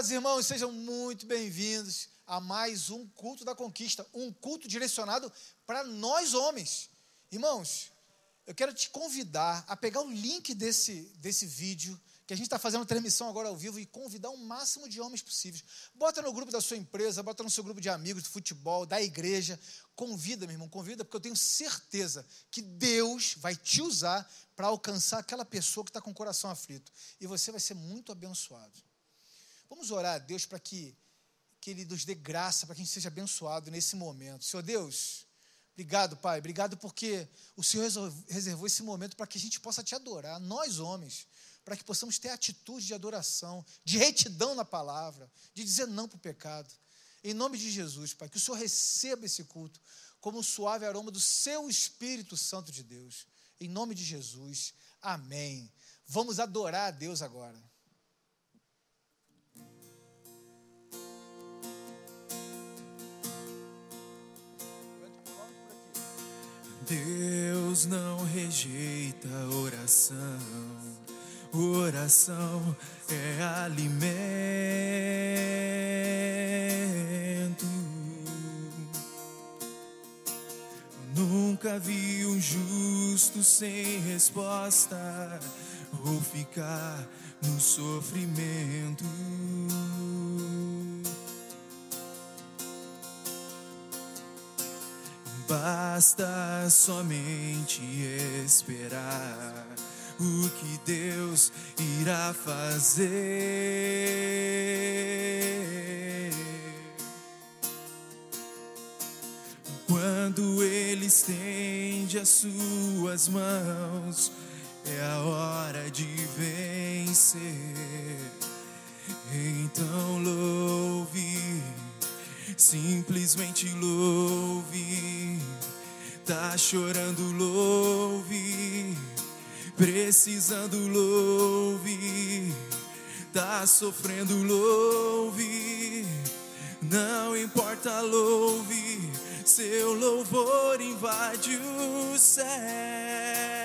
Amados irmãos, sejam muito bem-vindos a mais um culto da conquista, um culto direcionado para nós homens. Irmãos, eu quero te convidar a pegar o link desse, desse vídeo, que a gente está fazendo transmissão agora ao vivo, e convidar o máximo de homens possíveis. Bota no grupo da sua empresa, bota no seu grupo de amigos de futebol, da igreja. Convida, meu irmão, convida, porque eu tenho certeza que Deus vai te usar para alcançar aquela pessoa que está com o coração aflito. E você vai ser muito abençoado. Vamos orar a Deus para que, que Ele nos dê graça, para que a gente seja abençoado nesse momento. Senhor Deus, obrigado, Pai. Obrigado porque o Senhor reservou esse momento para que a gente possa te adorar, nós homens, para que possamos ter atitude de adoração, de retidão na palavra, de dizer não para o pecado. Em nome de Jesus, Pai, que o Senhor receba esse culto como o suave aroma do seu Espírito Santo de Deus. Em nome de Jesus. Amém. Vamos adorar a Deus agora. Deus não rejeita oração, oração é alimento. Nunca vi um justo sem resposta ou ficar no sofrimento. Basta somente esperar o que Deus irá fazer. Quando Ele estende as suas mãos, é a hora de vencer. Então louve simplesmente louve. Tá chorando, louve. Precisando, louve. Tá sofrendo, louve. Não importa, louve. Seu louvor invade os céus.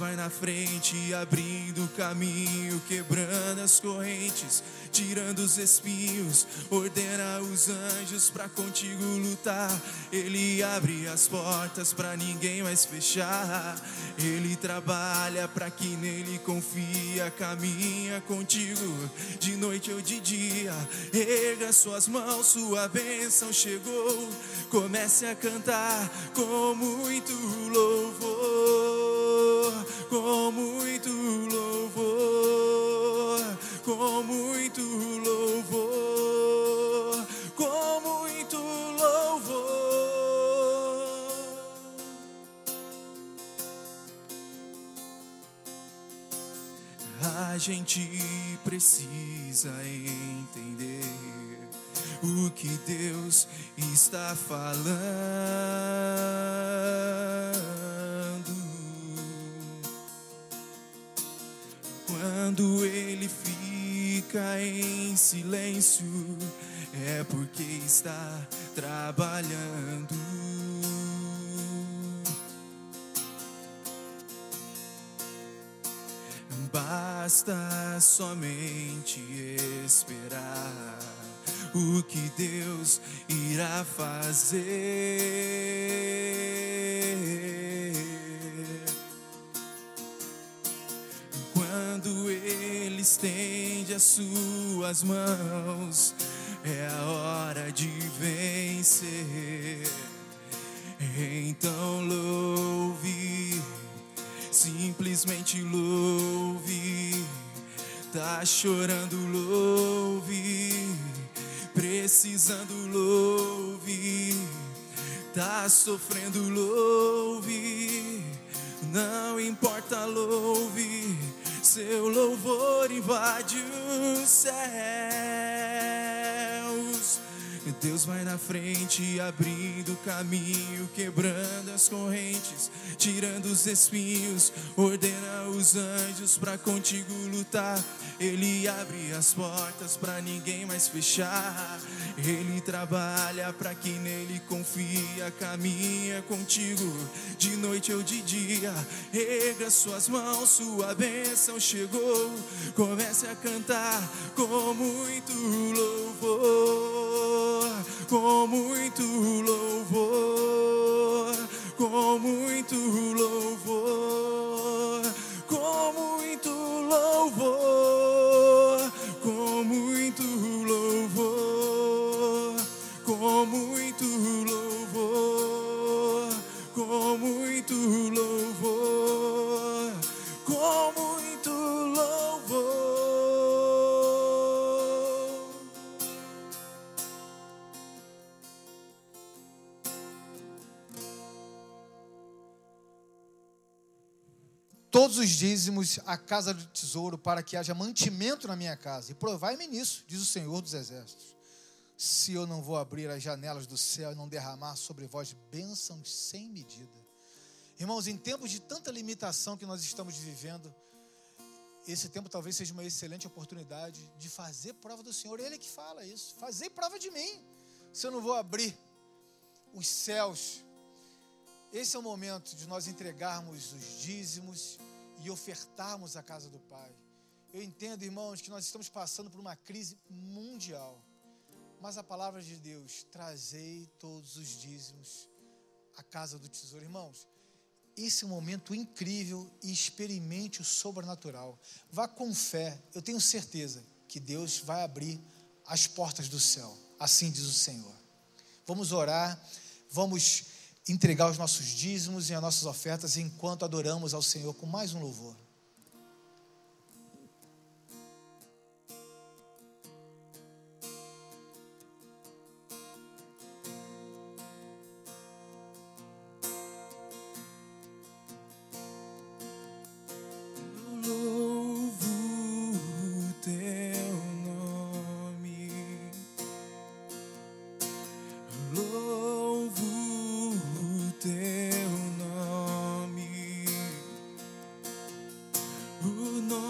Vai na frente, abrindo o caminho, quebrando as correntes tirando os espinhos, ordena os anjos para contigo lutar. Ele abre as portas para ninguém mais fechar. Ele trabalha para que nele confia, caminha contigo de noite ou de dia. Erga suas mãos, sua bênção chegou. Comece a cantar com muito louvor, com muito louvor com muito louvor, com muito louvor. A gente precisa entender o que Deus está falando. Quando Ele fica em silêncio é porque está trabalhando. Basta somente esperar o que Deus irá fazer. Estende as suas mãos, é a hora de vencer. Então louve, simplesmente louve. Tá chorando, louve. Precisando, louve. Tá sofrendo, louve não importa, louve, seu louvor invade os Deus vai na frente, abrindo caminho, quebrando as correntes, tirando os espinhos, ordena os anjos para contigo lutar. Ele abre as portas para ninguém mais fechar. Ele trabalha para quem nele confia, caminha contigo de noite ou de dia. Erga suas mãos, sua bênção chegou. Comece a cantar com muito com muito louvor, com muito louvor, com muito louvor, com muito louvor, com muito louvor, com muito louvor, os dízimos à casa do tesouro, para que haja mantimento na minha casa. E provai-me nisso, diz o Senhor dos Exércitos. Se eu não vou abrir as janelas do céu e não derramar sobre vós bênçãos sem medida. Irmãos, em tempos de tanta limitação que nós estamos vivendo, esse tempo talvez seja uma excelente oportunidade de fazer prova do Senhor. Ele é que fala isso. Fazer prova de mim. Se eu não vou abrir os céus esse é o momento de nós entregarmos os dízimos e ofertarmos a casa do Pai. Eu entendo, irmãos, que nós estamos passando por uma crise mundial. Mas a palavra de Deus, trazei todos os dízimos à casa do tesouro. Irmãos, esse é um momento incrível e experimente o sobrenatural. Vá com fé, eu tenho certeza que Deus vai abrir as portas do céu. Assim diz o Senhor. Vamos orar, vamos entregar os nossos dízimos e as nossas ofertas enquanto adoramos ao Senhor com mais um louvor. 不能。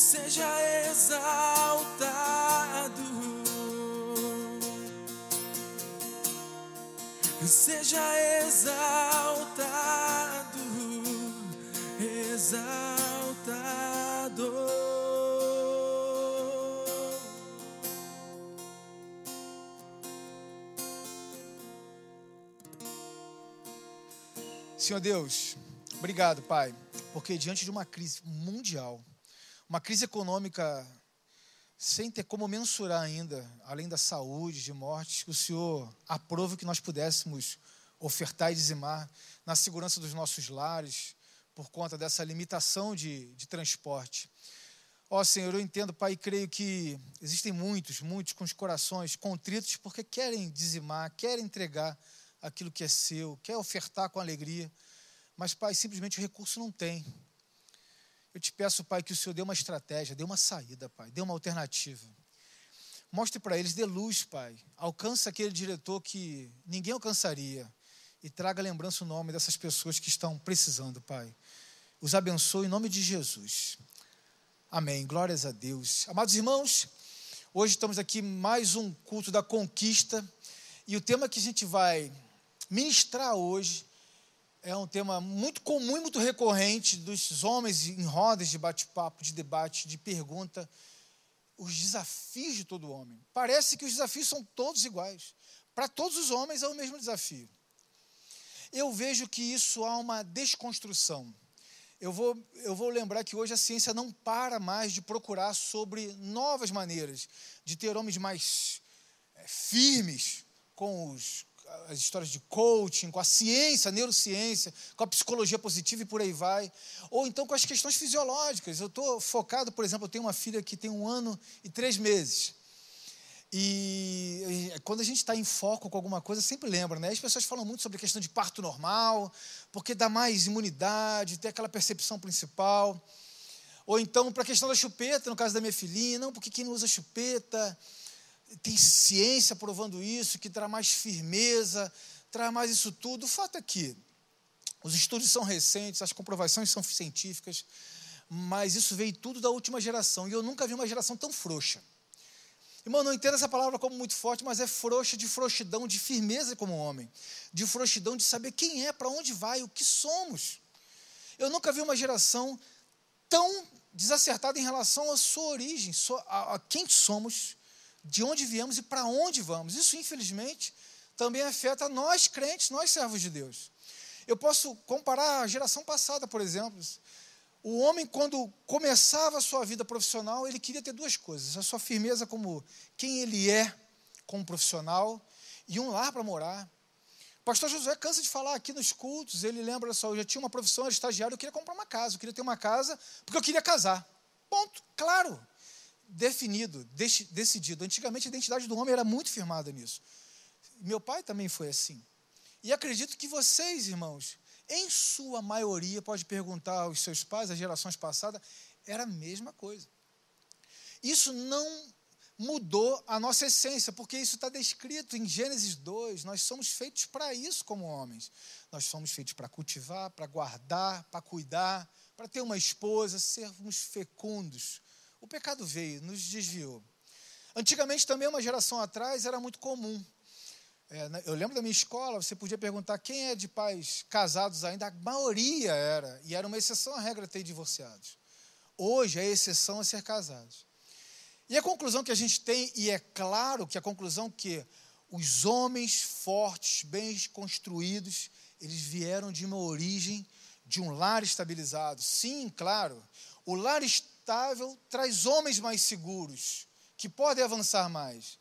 seja exaltado, seja exaltado, exaltado. Senhor Deus, obrigado, Pai, porque diante de uma crise mundial, uma crise econômica sem ter como mensurar ainda, além da saúde, de mortes, o Senhor aprove que nós pudéssemos ofertar e dizimar na segurança dos nossos lares, por conta dessa limitação de, de transporte. Ó Senhor, eu entendo, Pai, e creio que existem muitos, muitos com os corações contritos porque querem dizimar, querem entregar aquilo que é seu, quer ofertar com alegria, mas, Pai, simplesmente o recurso não tem. Eu te peço, Pai, que o Senhor dê uma estratégia, dê uma saída, Pai, dê uma alternativa. Mostre para eles, dê luz, Pai. Alcança aquele diretor que ninguém alcançaria e traga lembrança o nome dessas pessoas que estão precisando, Pai. Os abençoe em nome de Jesus. Amém. Glórias a Deus. Amados irmãos, hoje estamos aqui mais um culto da conquista e o tema que a gente vai ministrar hoje é um tema muito comum e muito recorrente dos homens em rodas de bate-papo, de debate, de pergunta. Os desafios de todo homem. Parece que os desafios são todos iguais. Para todos os homens é o mesmo desafio. Eu vejo que isso há uma desconstrução. Eu vou, eu vou lembrar que hoje a ciência não para mais de procurar sobre novas maneiras de ter homens mais é, firmes com os, as histórias de coaching, com a ciência, a neurociência, com a psicologia positiva e por aí vai. Ou então com as questões fisiológicas. Eu estou focado, por exemplo, eu tenho uma filha que tem um ano e três meses. E, quando a gente está em foco com alguma coisa, sempre lembra, né? As pessoas falam muito sobre a questão de parto normal, porque dá mais imunidade, tem aquela percepção principal. Ou então, para a questão da chupeta, no caso da minha filhinha, não, porque quem não usa chupeta tem ciência provando isso, que traz mais firmeza, traz mais isso tudo. O fato é que os estudos são recentes, as comprovações são científicas, mas isso veio tudo da última geração. E eu nunca vi uma geração tão frouxa. Irmão, não entendo essa palavra como muito forte, mas é frouxa de frouxidão, de firmeza como homem, de frouxidão de saber quem é, para onde vai, o que somos. Eu nunca vi uma geração tão desacertada em relação à sua origem, a quem somos de onde viemos e para onde vamos. Isso, infelizmente, também afeta nós crentes, nós servos de Deus. Eu posso comparar a geração passada, por exemplo. O homem, quando começava a sua vida profissional, ele queria ter duas coisas: a sua firmeza como quem ele é como profissional e um lar para morar. Pastor Josué cansa de falar aqui nos cultos, ele lembra só, eu já tinha uma profissão, era estagiário, eu queria comprar uma casa, eu queria ter uma casa, porque eu queria casar. Ponto, claro definido, decidido. Antigamente a identidade do homem era muito firmada nisso. Meu pai também foi assim. E acredito que vocês, irmãos, em sua maioria, pode perguntar aos seus pais, às gerações passadas, era a mesma coisa. Isso não mudou a nossa essência, porque isso está descrito em Gênesis 2. Nós somos feitos para isso como homens. Nós somos feitos para cultivar, para guardar, para cuidar, para ter uma esposa, sermos fecundos, o pecado veio, nos desviou. Antigamente, também, uma geração atrás, era muito comum. É, né, eu lembro da minha escola, você podia perguntar quem é de pais casados ainda, a maioria era, e era uma exceção à regra ter divorciados. Hoje, a exceção é ser casados. E a conclusão que a gente tem, e é claro que a conclusão que os homens fortes, bem construídos, eles vieram de uma origem de um lar estabilizado. Sim, claro, o lar traz homens mais seguros, que podem avançar mais.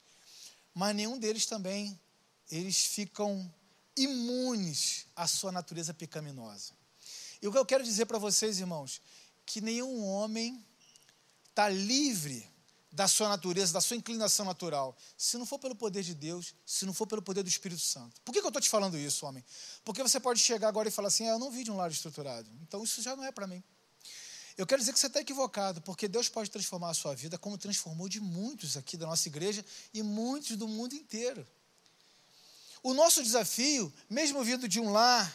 Mas nenhum deles também, eles ficam imunes à sua natureza pecaminosa. E o que eu quero dizer para vocês, irmãos, que nenhum homem está livre da sua natureza, da sua inclinação natural, se não for pelo poder de Deus, se não for pelo poder do Espírito Santo. Por que, que eu estou te falando isso, homem? Porque você pode chegar agora e falar assim: ah, eu não vi de um lar estruturado, então isso já não é para mim. Eu quero dizer que você está equivocado, porque Deus pode transformar a sua vida como transformou de muitos aqui da nossa igreja e muitos do mundo inteiro. O nosso desafio, mesmo vindo de um lar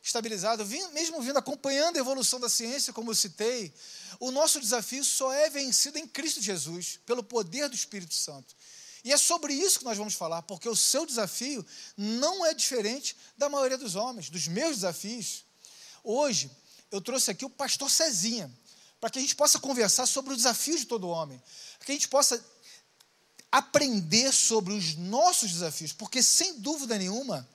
estabilizado, mesmo vindo acompanhando a evolução da ciência, como eu citei, o nosso desafio só é vencido em Cristo Jesus, pelo poder do Espírito Santo. E é sobre isso que nós vamos falar, porque o seu desafio não é diferente da maioria dos homens, dos meus desafios. Hoje, eu trouxe aqui o pastor Cezinha, para que a gente possa conversar sobre o desafio de todo homem, para que a gente possa aprender sobre os nossos desafios, porque sem dúvida nenhuma,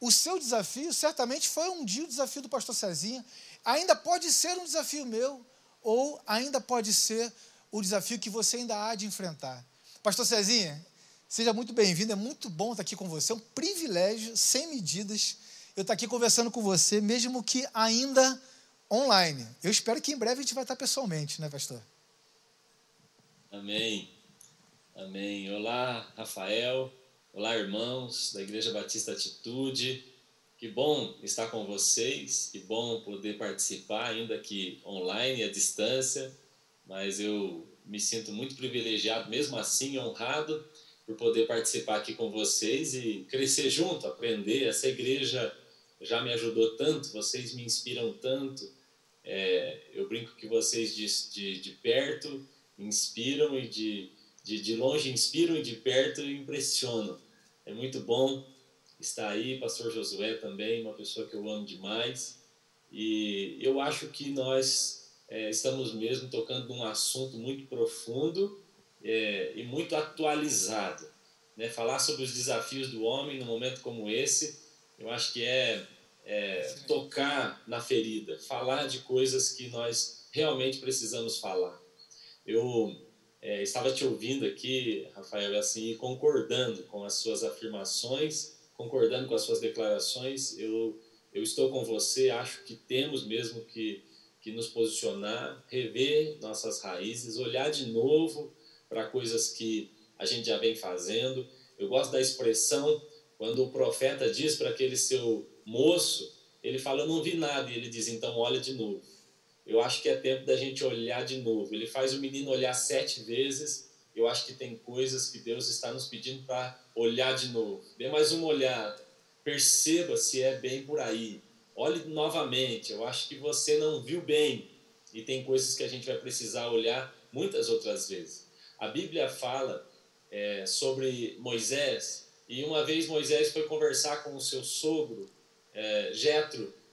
o seu desafio certamente foi um dia o desafio do pastor Cezinha, ainda pode ser um desafio meu, ou ainda pode ser o desafio que você ainda há de enfrentar. Pastor Cezinha, seja muito bem-vindo, é muito bom estar aqui com você, é um privilégio, sem medidas, eu estar aqui conversando com você, mesmo que ainda online. Eu espero que em breve a gente vai estar pessoalmente, né, pastor? Amém. Amém. Olá, Rafael. Olá, irmãos da Igreja Batista Atitude. Que bom estar com vocês, que bom poder participar, ainda que online, à distância, mas eu me sinto muito privilegiado, mesmo assim, honrado por poder participar aqui com vocês e crescer junto, aprender. Essa igreja já me ajudou tanto, vocês me inspiram tanto. É, eu brinco que vocês de, de, de perto inspiram e de, de, de longe inspiram e de perto impressionam. É muito bom estar aí, pastor Josué também, uma pessoa que eu amo demais. E eu acho que nós é, estamos mesmo tocando num assunto muito profundo é, e muito atualizado. Né? Falar sobre os desafios do homem num momento como esse, eu acho que é, é tocar na ferida, falar de coisas que nós realmente precisamos falar. Eu é, estava te ouvindo aqui, Rafael, assim, concordando com as suas afirmações, concordando com as suas declarações. Eu, eu estou com você, acho que temos mesmo que, que nos posicionar, rever nossas raízes, olhar de novo para coisas que a gente já vem fazendo. Eu gosto da expressão quando o profeta diz para aquele seu moço, ele fala: Eu não vi nada, e ele diz: Então olha de novo eu acho que é tempo da gente olhar de novo. Ele faz o menino olhar sete vezes. Eu acho que tem coisas que Deus está nos pedindo para olhar de novo. Dê mais uma olhada. Perceba se é bem por aí. Olhe novamente. Eu acho que você não viu bem. E tem coisas que a gente vai precisar olhar muitas outras vezes. A Bíblia fala é, sobre Moisés. E uma vez Moisés foi conversar com o seu sogro, é,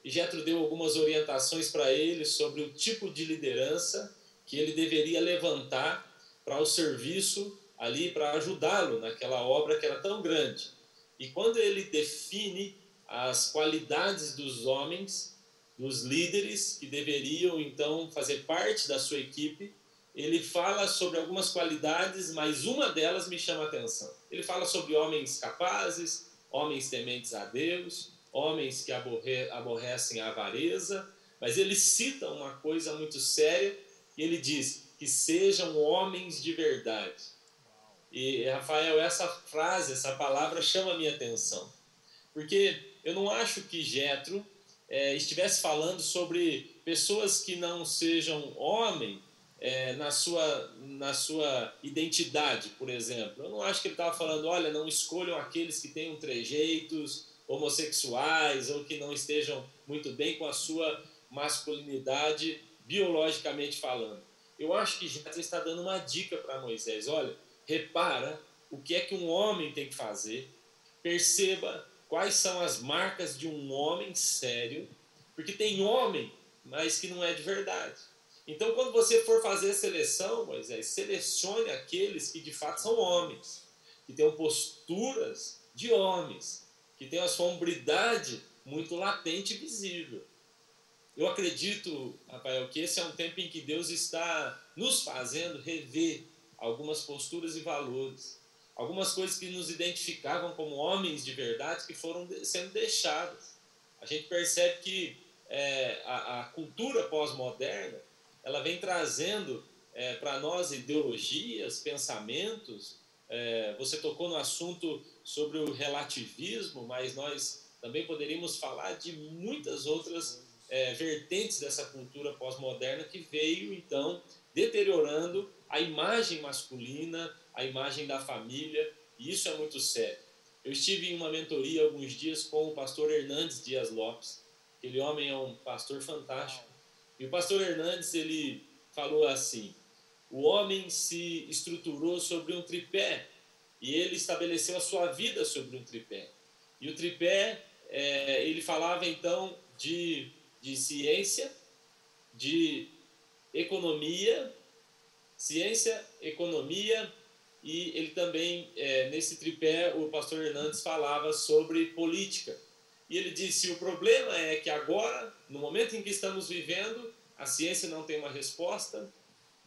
e deu algumas orientações para ele sobre o tipo de liderança que ele deveria levantar para o serviço ali, para ajudá-lo naquela obra que era tão grande. E quando ele define as qualidades dos homens, dos líderes que deveriam então fazer parte da sua equipe, ele fala sobre algumas qualidades, mas uma delas me chama a atenção. Ele fala sobre homens capazes, homens tementes a Deus, homens que aborre, aborrecem a avareza, mas ele cita uma coisa muito séria e ele diz que sejam homens de verdade. E Rafael, essa frase, essa palavra chama a minha atenção, porque eu não acho que Jetro é, estivesse falando sobre pessoas que não sejam homem é, na, sua, na sua identidade, por exemplo. Eu não acho que ele estava falando, olha, não escolham aqueles que tenham trejeitos, homossexuais ou que não estejam muito bem com a sua masculinidade biologicamente falando. Eu acho que Jetro está dando uma dica para Moisés. Olha, repara o que é que um homem tem que fazer. Perceba quais são as marcas de um homem sério, porque tem homem, mas que não é de verdade. Então, quando você for fazer a seleção, Moisés, selecione aqueles que de fato são homens, que tenham posturas de homens, que tem uma sombridade muito latente e visível. Eu acredito, Rafael, que esse é um tempo em que Deus está nos fazendo rever algumas posturas e valores, algumas coisas que nos identificavam como homens de verdade que foram sendo deixadas. A gente percebe que é, a, a, cultura pós-moderna ela vem trazendo é, para nós ideologias, pensamentos. É, você tocou no assunto sobre o relativismo, mas nós também poderíamos falar de muitas outras é, vertentes dessa cultura pós-moderna que veio então deteriorando a imagem masculina, a imagem da família, e isso é muito sério. Eu estive em uma mentoria alguns dias com o pastor Hernandes Dias Lopes. Aquele homem é um pastor fantástico. E o pastor Hernandes, ele falou assim: o homem se estruturou sobre um tripé e ele estabeleceu a sua vida sobre um tripé. E o tripé, é, ele falava então de, de ciência, de economia, ciência, economia, e ele também, é, nesse tripé, o pastor Hernandes falava sobre política. E ele disse: o problema é que agora, no momento em que estamos vivendo, a ciência não tem uma resposta,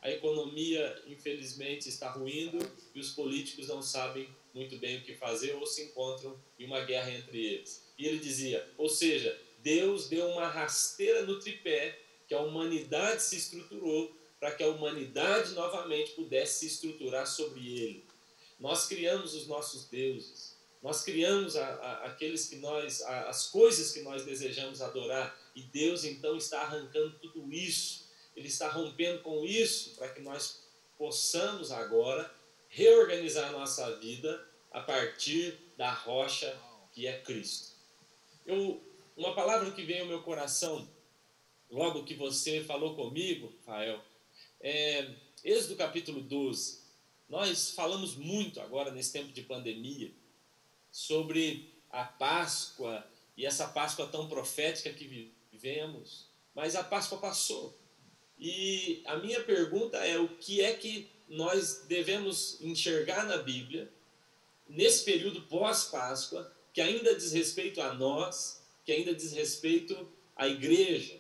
a economia, infelizmente, está ruindo e os políticos não sabem muito bem o que fazer ou se encontram em uma guerra entre eles. E ele dizia: ou seja, Deus deu uma rasteira no tripé que a humanidade se estruturou para que a humanidade novamente pudesse se estruturar sobre ele. Nós criamos os nossos deuses, nós criamos a, a, aqueles que nós, a, as coisas que nós desejamos adorar, e Deus então está arrancando tudo isso, Ele está rompendo com isso para que nós possamos agora reorganizar nossa vida a partir da rocha que é Cristo. Eu, uma palavra que veio ao meu coração logo que você falou comigo, Rafael, é, Êxodo capítulo 12. Nós falamos muito agora nesse tempo de pandemia sobre a Páscoa e essa Páscoa tão profética que vivemos, mas a Páscoa passou. E a minha pergunta é: o que é que nós devemos enxergar na Bíblia, nesse período pós-Páscoa, que ainda diz respeito a nós, que ainda diz respeito à igreja?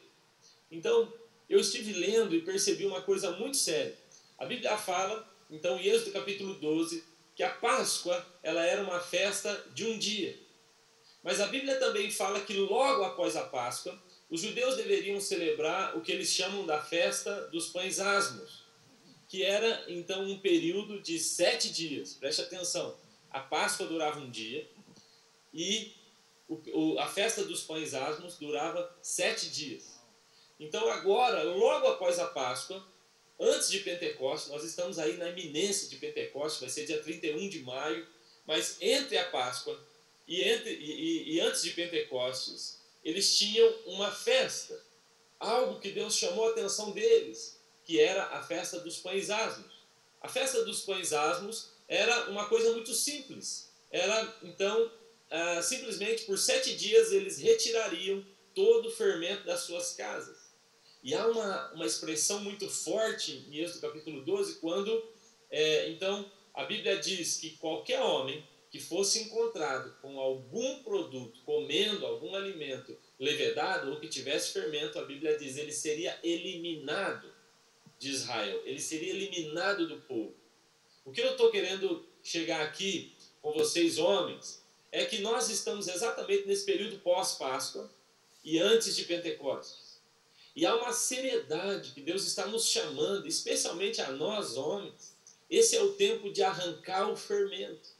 Então, eu estive lendo e percebi uma coisa muito séria. A Bíblia fala, então, em Êxodo capítulo 12, que a Páscoa ela era uma festa de um dia. Mas a Bíblia também fala que logo após a Páscoa, os judeus deveriam celebrar o que eles chamam da festa dos pães asmos, que era então um período de sete dias. Preste atenção, a Páscoa durava um dia e a festa dos pães asmos durava sete dias. Então, agora, logo após a Páscoa, antes de Pentecostes, nós estamos aí na iminência de Pentecostes, vai ser dia 31 de maio, mas entre a Páscoa e, entre, e, e antes de Pentecostes, eles tinham uma festa, algo que Deus chamou a atenção deles, que era a festa dos pães asmos. A festa dos pães asmos era uma coisa muito simples. Era, então, ah, simplesmente por sete dias eles retirariam todo o fermento das suas casas. E há uma, uma expressão muito forte em Êxodo capítulo 12, quando, é, então, a Bíblia diz que qualquer homem que fosse encontrado com algum produto, comendo algum alimento levedado ou que tivesse fermento, a Bíblia diz, ele seria eliminado de Israel, ele seria eliminado do povo. O que eu estou querendo chegar aqui com vocês, homens, é que nós estamos exatamente nesse período pós-Páscoa e antes de Pentecostes. E há uma seriedade que Deus está nos chamando, especialmente a nós homens. Esse é o tempo de arrancar o fermento.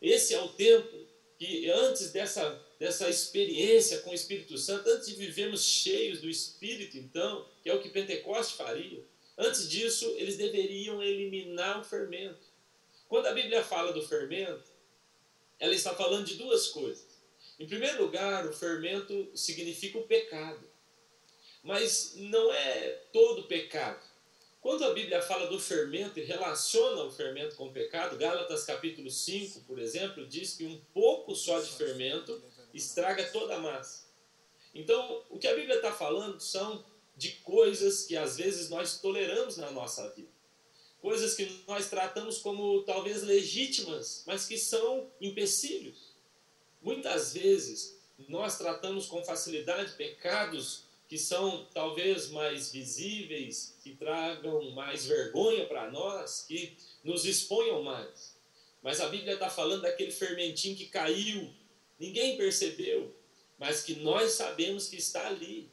Esse é o tempo que, antes dessa, dessa experiência com o Espírito Santo, antes de vivermos cheios do Espírito, então, que é o que Pentecoste faria, antes disso, eles deveriam eliminar o fermento. Quando a Bíblia fala do fermento, ela está falando de duas coisas. Em primeiro lugar, o fermento significa o pecado. Mas não é todo pecado. Quando a Bíblia fala do fermento e relaciona o fermento com o pecado, Gálatas capítulo 5, por exemplo, diz que um pouco só de fermento estraga toda a massa. Então, o que a Bíblia está falando são de coisas que às vezes nós toleramos na nossa vida. Coisas que nós tratamos como talvez legítimas, mas que são empecilhos. Muitas vezes nós tratamos com facilidade pecados que são talvez mais visíveis, que tragam mais vergonha para nós, que nos exponham mais. Mas a Bíblia está falando daquele fermentinho que caiu, ninguém percebeu, mas que nós sabemos que está ali.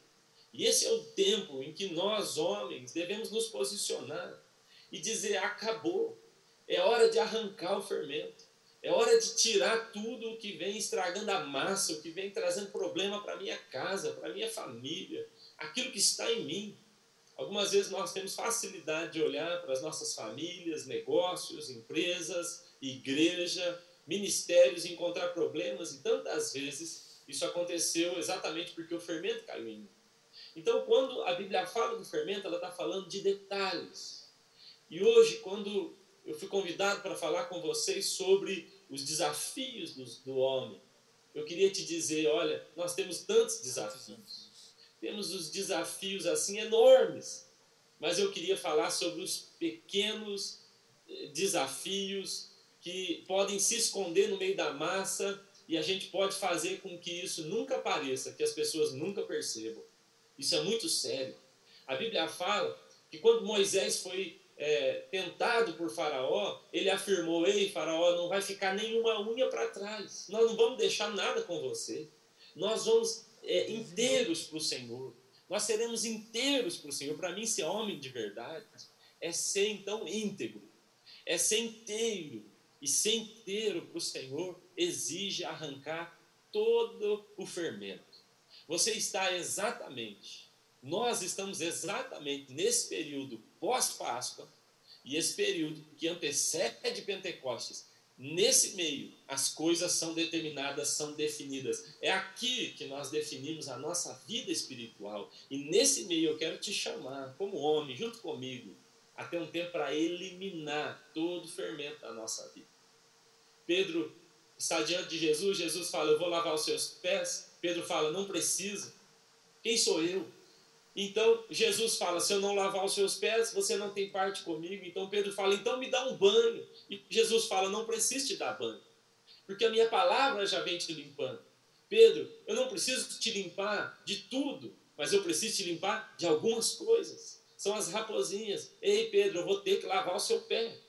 E esse é o tempo em que nós, homens, devemos nos posicionar e dizer: acabou, é hora de arrancar o fermento. É hora de tirar tudo o que vem estragando a massa, o que vem trazendo problema para minha casa, para minha família, aquilo que está em mim. Algumas vezes nós temos facilidade de olhar para as nossas famílias, negócios, empresas, igreja, ministérios e encontrar problemas, e tantas vezes isso aconteceu exatamente porque o fermento caiu em mim. Então, quando a Bíblia fala do fermento, ela está falando de detalhes. E hoje, quando eu fui convidado para falar com vocês sobre os desafios do, do homem. Eu queria te dizer, olha, nós temos tantos desafios. Temos os desafios assim enormes. Mas eu queria falar sobre os pequenos eh, desafios que podem se esconder no meio da massa e a gente pode fazer com que isso nunca apareça, que as pessoas nunca percebam. Isso é muito sério. A Bíblia fala que quando Moisés foi é, tentado por Faraó, ele afirmou: Ei, Faraó, não vai ficar nenhuma unha para trás, nós não vamos deixar nada com você, nós vamos é, inteiros para o Senhor, nós seremos inteiros para o Senhor. Para mim, ser homem de verdade é ser então íntegro, é ser inteiro, e ser inteiro para o Senhor exige arrancar todo o fermento. Você está exatamente, nós estamos exatamente nesse período pós-Páscoa e esse período que antecede Pentecostes, nesse meio, as coisas são determinadas, são definidas. É aqui que nós definimos a nossa vida espiritual. E nesse meio eu quero te chamar, como homem, junto comigo, até um tempo para eliminar todo o fermento da nossa vida. Pedro está diante de Jesus, Jesus fala: Eu vou lavar os seus pés. Pedro fala: Não precisa. Quem sou eu? Então Jesus fala: se eu não lavar os seus pés, você não tem parte comigo. Então Pedro fala: então me dá um banho. E Jesus fala: não preciso te dar banho, porque a minha palavra já vem te limpando. Pedro, eu não preciso te limpar de tudo, mas eu preciso te limpar de algumas coisas. São as raposinhas. Ei, Pedro, eu vou ter que lavar o seu pé.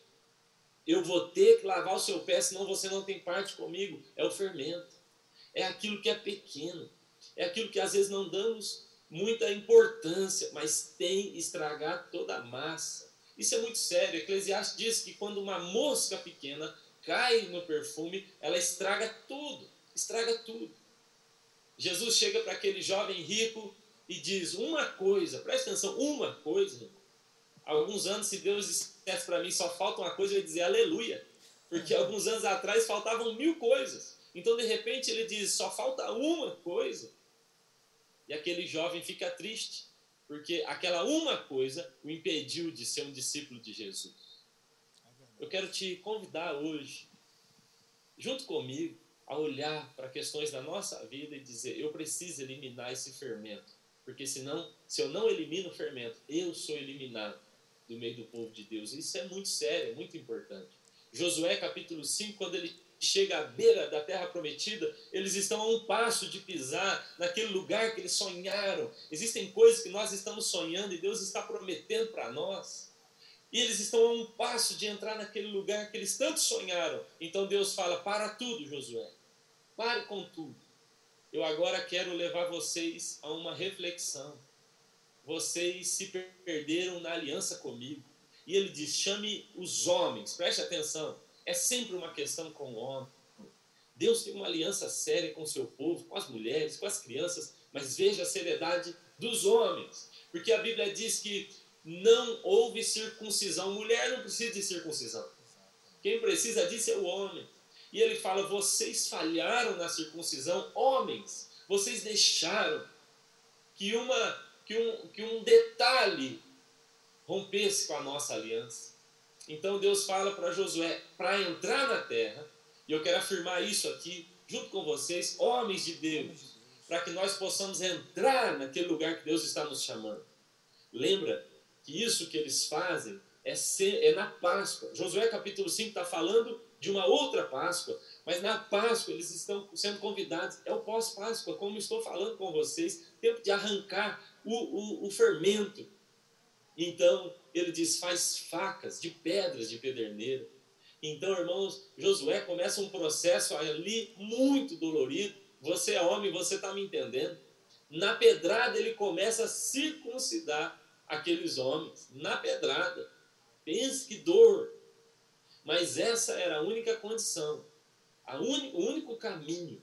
Eu vou ter que lavar o seu pé, senão você não tem parte comigo. É o fermento. É aquilo que é pequeno. É aquilo que às vezes não damos muita importância, mas tem estragado toda a massa. Isso é muito sério. Eclesiastes diz que quando uma mosca pequena cai no perfume, ela estraga tudo, estraga tudo. Jesus chega para aquele jovem rico e diz uma coisa, presta atenção, uma coisa. Alguns anos, se Deus dissesse para mim só falta uma coisa, eu ia dizer aleluia. Porque alguns anos atrás faltavam mil coisas. Então, de repente, ele diz: só falta uma coisa e aquele jovem fica triste, porque aquela uma coisa o impediu de ser um discípulo de Jesus. Eu quero te convidar hoje, junto comigo, a olhar para questões da nossa vida e dizer: eu preciso eliminar esse fermento, porque senão, se eu não elimino o fermento, eu sou eliminado do meio do povo de Deus. Isso é muito sério, é muito importante. Josué capítulo 5, quando ele chega à beira da terra prometida, eles estão a um passo de pisar naquele lugar que eles sonharam. Existem coisas que nós estamos sonhando e Deus está prometendo para nós. E eles estão a um passo de entrar naquele lugar que eles tanto sonharam. Então Deus fala: para tudo, Josué. Pare com tudo. Eu agora quero levar vocês a uma reflexão. Vocês se perderam na aliança comigo. E ele diz: chame os homens, preste atenção é sempre uma questão com o homem. Deus tem uma aliança séria com o seu povo, com as mulheres, com as crianças, mas veja a seriedade dos homens. Porque a Bíblia diz que não houve circuncisão. Mulher não precisa de circuncisão. Quem precisa disso é o homem. E ele fala: vocês falharam na circuncisão, homens, vocês deixaram que, uma, que, um, que um detalhe rompesse com a nossa aliança. Então Deus fala para Josué para entrar na terra, e eu quero afirmar isso aqui, junto com vocês, homens de Deus, para que nós possamos entrar naquele lugar que Deus está nos chamando. Lembra que isso que eles fazem é, ser, é na Páscoa. Josué capítulo 5 está falando de uma outra Páscoa, mas na Páscoa eles estão sendo convidados, é o pós-Páscoa, como estou falando com vocês, tempo de arrancar o, o, o fermento. Então, ele diz: faz facas de pedras de pederneira. Então, irmãos, Josué começa um processo ali muito dolorido. Você é homem, você está me entendendo. Na pedrada, ele começa a circuncidar aqueles homens. Na pedrada. Pense que dor. Mas essa era a única condição, a un... o único caminho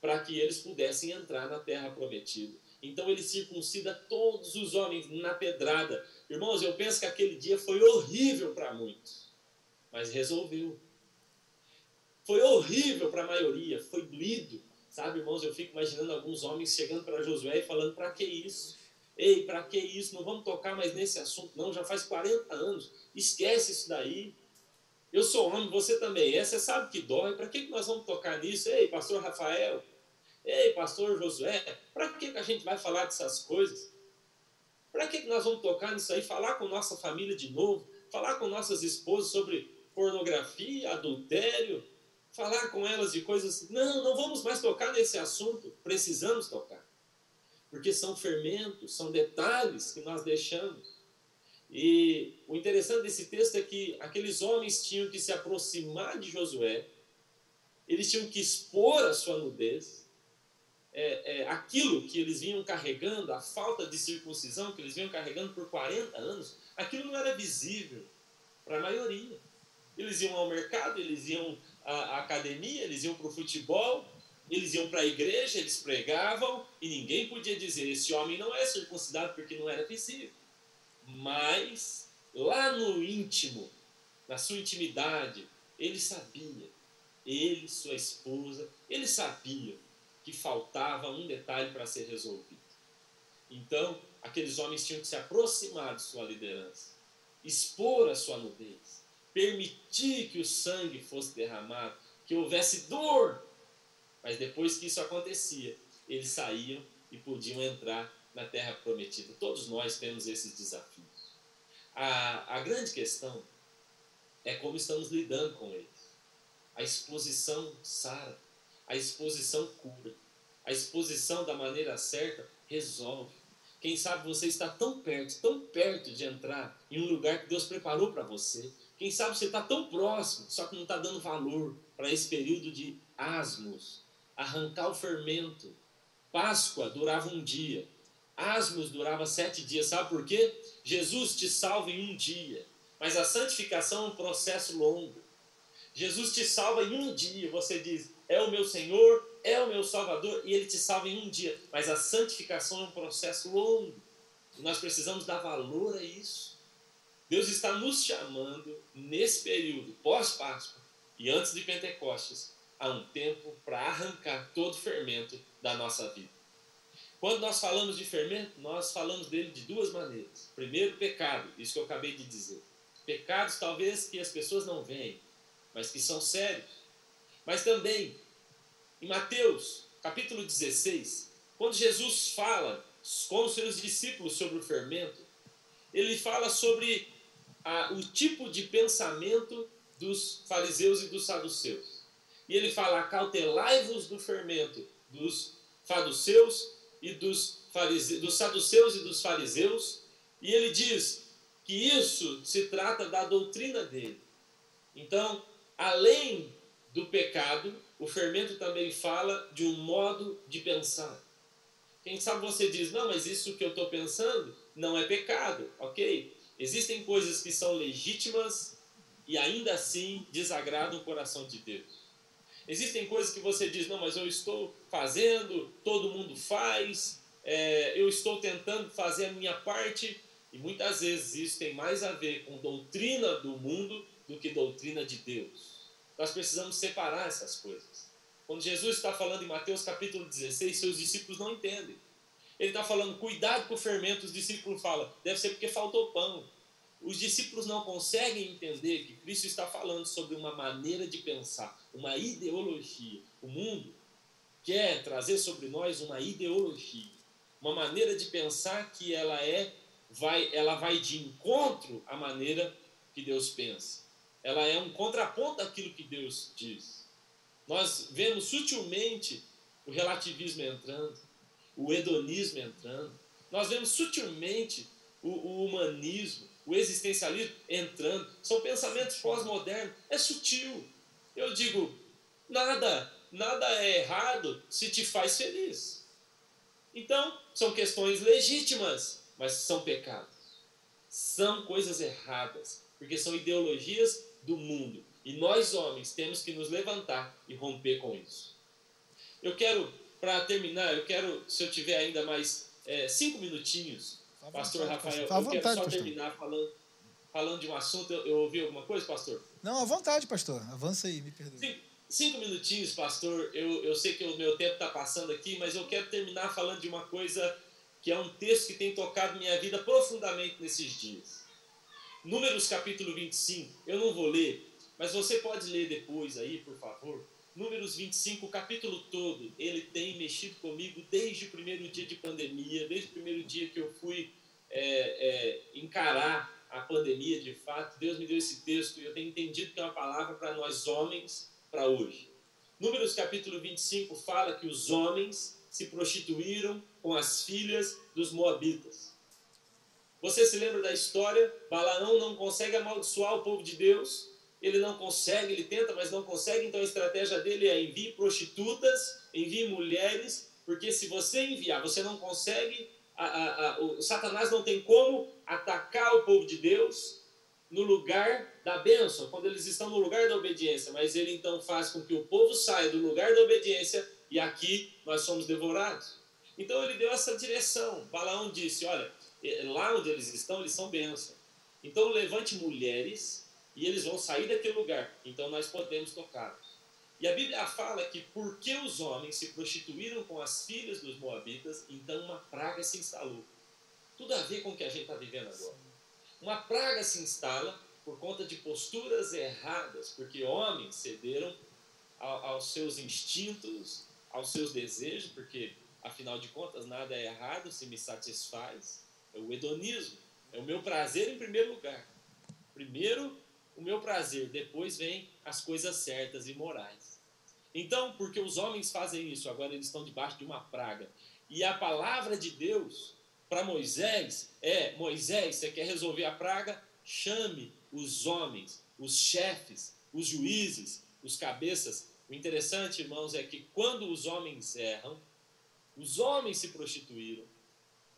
para que eles pudessem entrar na terra prometida. Então ele circuncida todos os homens na pedrada. Irmãos, eu penso que aquele dia foi horrível para muitos, mas resolveu. Foi horrível para a maioria, foi doído. Sabe, irmãos, eu fico imaginando alguns homens chegando para Josué e falando: para que isso? Ei, para que isso? Não vamos tocar mais nesse assunto, não. Já faz 40 anos. Esquece isso daí. Eu sou homem, você também é. Você sabe que dói. Para que nós vamos tocar nisso? Ei, pastor Rafael. Ei, pastor Josué. Para que a gente vai falar dessas coisas? Para que nós vamos tocar nisso aí? Falar com nossa família de novo? Falar com nossas esposas sobre pornografia, adultério? Falar com elas de coisas. Não, não vamos mais tocar nesse assunto. Precisamos tocar. Porque são fermentos, são detalhes que nós deixamos. E o interessante desse texto é que aqueles homens tinham que se aproximar de Josué, eles tinham que expor a sua nudez, é, é, aquilo que eles vinham carregando, a falta de circuncisão que eles vinham carregando por 40 anos, aquilo não era visível para a maioria. Eles iam ao mercado, eles iam à, academia, eles iam para o futebol, eles iam para a igreja, eles pregavam e ninguém podia dizer: esse homem não é circuncidado porque não era visível. Mas lá no íntimo, na sua intimidade, ele sabia, ele, sua esposa, ele sabia que faltava um detalhe para ser resolvido. Então, aqueles homens tinham que se aproximar de sua liderança, expor a sua nudez, permitir que o sangue fosse derramado, que houvesse dor. Mas depois que isso acontecia, eles saíam e podiam entrar na terra prometida. Todos nós temos esses desafios. A, a grande questão é como estamos lidando com eles. A exposição sara, a exposição cura, a exposição da maneira certa resolve. Quem sabe você está tão perto, tão perto de entrar em um lugar que Deus preparou para você. Quem sabe você está tão próximo, só que não está dando valor para esse período de asmos, arrancar o fermento. Páscoa durava um dia, Asmos durava sete dias, sabe por quê? Jesus te salva em um dia, mas a santificação é um processo longo. Jesus te salva em um dia, você diz, é o meu Senhor, é o meu Salvador, e Ele te salva em um dia, mas a santificação é um processo longo. E nós precisamos dar valor a isso. Deus está nos chamando nesse período pós-Páscoa e antes de Pentecostes a um tempo para arrancar todo o fermento da nossa vida. Quando nós falamos de fermento, nós falamos dele de duas maneiras. Primeiro, pecado, isso que eu acabei de dizer. Pecados talvez que as pessoas não veem, mas que são sérios. Mas também, em Mateus, capítulo 16, quando Jesus fala com os seus discípulos sobre o fermento, ele fala sobre a, o tipo de pensamento dos fariseus e dos saduceus. E ele fala: acautelai-vos do fermento dos saduceus e dos, fariseus, dos saduceus e dos fariseus, e ele diz que isso se trata da doutrina dele. Então, além do pecado, o fermento também fala de um modo de pensar. Quem sabe você diz, não, mas isso que eu estou pensando não é pecado, ok? Existem coisas que são legítimas e ainda assim desagradam o coração de Deus. Existem coisas que você diz, não, mas eu estou fazendo, todo mundo faz, é, eu estou tentando fazer a minha parte, e muitas vezes isso tem mais a ver com doutrina do mundo do que doutrina de Deus. Nós precisamos separar essas coisas. Quando Jesus está falando em Mateus capítulo 16, seus discípulos não entendem. Ele está falando, cuidado com o fermento, os discípulos falam, deve ser porque faltou pão. Os discípulos não conseguem entender que Cristo está falando sobre uma maneira de pensar, uma ideologia. O mundo quer trazer sobre nós uma ideologia, uma maneira de pensar que ela é vai ela vai de encontro à maneira que Deus pensa. Ela é um contraponto daquilo que Deus diz. Nós vemos sutilmente o relativismo entrando, o hedonismo entrando. Nós vemos sutilmente o, o humanismo, o existencialismo entrando. São pensamentos pós-modernos. É sutil. Eu digo, nada, nada é errado se te faz feliz. Então, são questões legítimas, mas são pecados. São coisas erradas, porque são ideologias do mundo. E nós, homens, temos que nos levantar e romper com isso. Eu quero, para terminar, eu quero, se eu tiver ainda mais é, cinco minutinhos, tá Pastor vontade, Rafael, tá eu vontade, quero só pastor. terminar falando, falando de um assunto. Eu, eu, ouvi alguma coisa, pastor? Não, à vontade, pastor. Avança aí, me perdoe. Cinco, cinco minutinhos, pastor. Eu, eu sei que o meu tempo está passando aqui, mas eu quero terminar falando de uma coisa que é um texto que tem tocado minha vida profundamente nesses dias. Números capítulo 25, eu não vou ler, mas você pode ler depois aí, por favor. Números 25, o capítulo todo, ele tem mexido comigo desde o primeiro dia de pandemia, desde o primeiro dia que eu fui é, é, encarar a pandemia de fato. Deus me deu esse texto e eu tenho entendido que é uma palavra para nós homens para hoje. Números capítulo 25 fala que os homens se prostituíram com as filhas dos moabitas. Você se lembra da história? Balaão não consegue amaldiçoar o povo de Deus. Ele não consegue, ele tenta, mas não consegue. Então a estratégia dele é envie prostitutas, envie mulheres, porque se você enviar, você não consegue. A, a, a, o Satanás não tem como atacar o povo de Deus no lugar da bênção, quando eles estão no lugar da obediência, mas ele então faz com que o povo saia do lugar da obediência e aqui nós somos devorados. Então ele deu essa direção. Balaão disse: Olha, lá onde eles estão, eles são bênçãos. Então levante mulheres e eles vão sair daquele lugar. Então nós podemos tocá-los. E a Bíblia fala que porque os homens se prostituíram com as filhas dos moabitas, então uma praga se instalou. Tudo a ver com o que a gente está vivendo agora. Uma praga se instala por conta de posturas erradas, porque homens cederam aos seus instintos, aos seus desejos, porque afinal de contas nada é errado se me satisfaz. É o hedonismo. É o meu prazer em primeiro lugar. Primeiro o meu prazer, depois vem as coisas certas e morais. Então, porque os homens fazem isso, agora eles estão debaixo de uma praga. E a palavra de Deus para Moisés é: Moisés, você quer resolver a praga? Chame os homens, os chefes, os juízes, os cabeças. O interessante, irmãos, é que quando os homens erram, os homens se prostituíram,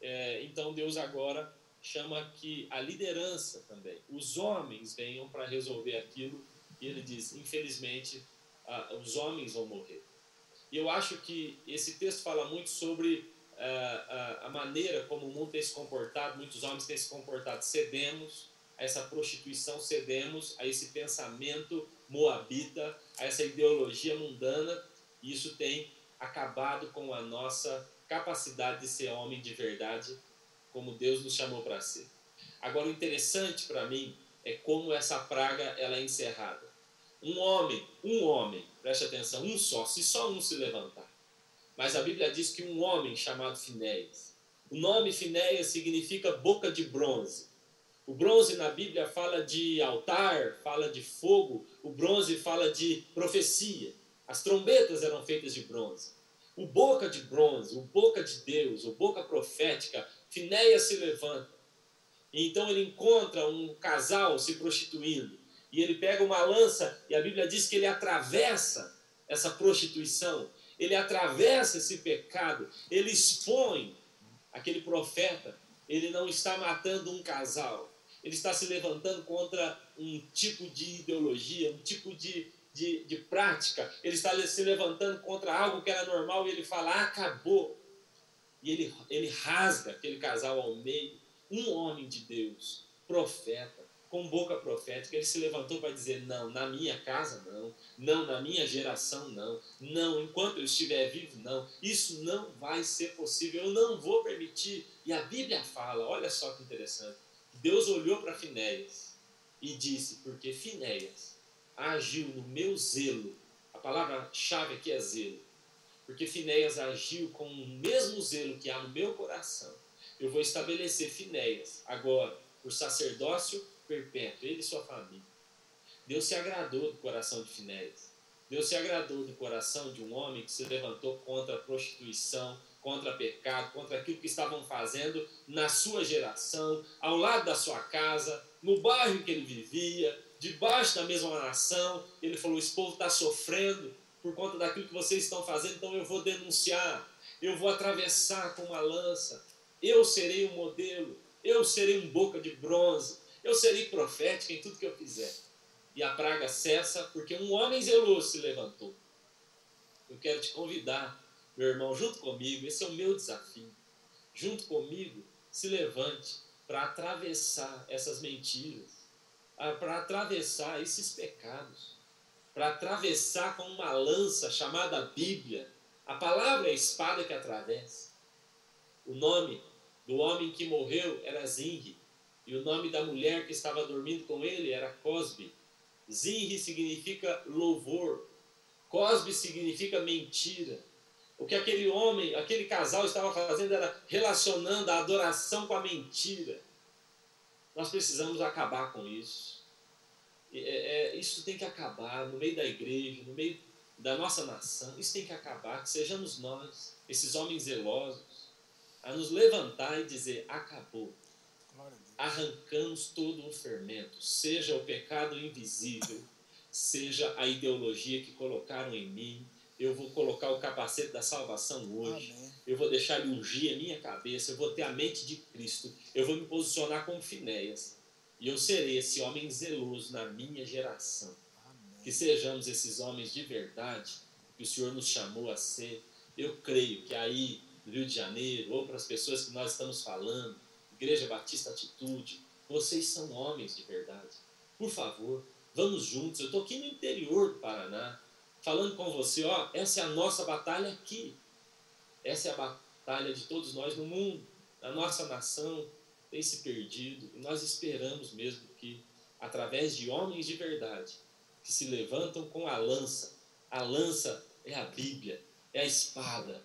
é, então Deus agora chama que a liderança também, os homens venham para resolver aquilo, e ele diz: infelizmente, os homens vão morrer. E eu acho que esse texto fala muito sobre a maneira como o mundo tem se comportado, muitos homens têm se comportado. Cedemos a essa prostituição, cedemos a esse pensamento moabita, a essa ideologia mundana, e isso tem acabado com a nossa capacidade de ser homem de verdade, como Deus nos chamou para ser. Agora, o interessante para mim é como essa praga ela é encerrada. Um homem, um homem, preste atenção, um só, se só um se levantar. Mas a Bíblia diz que um homem chamado Finéias, o nome Finéias significa boca de bronze. O bronze na Bíblia fala de altar, fala de fogo, o bronze fala de profecia. As trombetas eram feitas de bronze. O boca de bronze, o boca de Deus, o boca profética, Finéia se levanta. E então ele encontra um casal se prostituindo. E ele pega uma lança, e a Bíblia diz que ele atravessa essa prostituição, ele atravessa esse pecado, ele expõe aquele profeta. Ele não está matando um casal, ele está se levantando contra um tipo de ideologia, um tipo de de, de prática, ele está se levantando contra algo que era normal e ele fala: acabou. E ele, ele rasga aquele casal ao meio. Um homem de Deus, profeta, com boca profética, ele se levantou para dizer: não, na minha casa não, não, na minha geração não, não, enquanto eu estiver vivo não, isso não vai ser possível, eu não vou permitir. E a Bíblia fala: olha só que interessante. Deus olhou para Finéias e disse: porque Finéias agiu no meu zelo. A palavra-chave aqui é zelo. Porque Finéias agiu com o mesmo zelo que há no meu coração. Eu vou estabelecer Finéias agora por sacerdócio perpétuo, ele e sua família. Deus se agradou do coração de Finéias. Deus se agradou do coração de um homem que se levantou contra a prostituição, contra pecado, contra aquilo que estavam fazendo na sua geração, ao lado da sua casa, no bairro que ele vivia, debaixo da mesma nação. Ele falou: Esse povo está sofrendo por conta daquilo que vocês estão fazendo, então eu vou denunciar, eu vou atravessar com uma lança, eu serei um modelo, eu serei um boca de bronze, eu serei profética em tudo que eu fizer. E a praga cessa porque um homem zeloso se levantou. Eu quero te convidar meu irmão, junto comigo, esse é o meu desafio. Junto comigo, se levante para atravessar essas mentiras, para atravessar esses pecados, para atravessar com uma lança chamada Bíblia. A palavra é a espada que atravessa. O nome do homem que morreu era Zinri, e o nome da mulher que estava dormindo com ele era Cosbe. Zinri significa louvor, Cosbe significa mentira. O que aquele homem, aquele casal estava fazendo era relacionando a adoração com a mentira. Nós precisamos acabar com isso. É, é, isso tem que acabar no meio da igreja, no meio da nossa nação. Isso tem que acabar. Que sejamos nós, esses homens zelosos, a nos levantar e dizer: acabou. Arrancamos todo o fermento, seja o pecado invisível, seja a ideologia que colocaram em mim, eu vou colocar o capacete da salvação hoje. Amém. Eu vou deixar ele ungir a minha cabeça. Eu vou ter a mente de Cristo. Eu vou me posicionar como Finéias. E eu serei esse homem zeloso na minha geração. Amém. Que sejamos esses homens de verdade que o Senhor nos chamou a ser. Eu creio que aí, no Rio de Janeiro, ou para as pessoas que nós estamos falando, Igreja Batista Atitude, vocês são homens de verdade. Por favor, vamos juntos. Eu estou aqui no interior do Paraná falando com você, ó, essa é a nossa batalha aqui. Essa é a batalha de todos nós no mundo. A nossa nação tem se perdido e nós esperamos mesmo que, através de homens de verdade, que se levantam com a lança, a lança é a Bíblia, é a espada,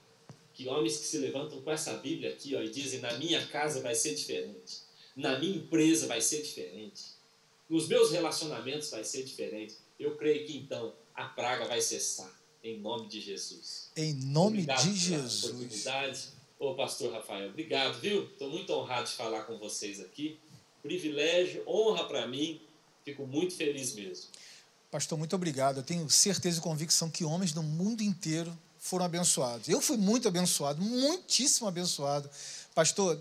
que homens que se levantam com essa Bíblia aqui ó, e dizem: na minha casa vai ser diferente, na minha empresa vai ser diferente, nos meus relacionamentos vai ser diferente. Eu creio que então a praga vai cessar. Em nome de Jesus. Em nome obrigado de Jesus. Oportunidade. Ô, pastor Rafael, obrigado, viu? Estou muito honrado de falar com vocês aqui. Privilégio, honra para mim. Fico muito feliz mesmo. Pastor, muito obrigado. Eu tenho certeza e convicção que homens do mundo inteiro foram abençoados. Eu fui muito abençoado, muitíssimo abençoado. Pastor,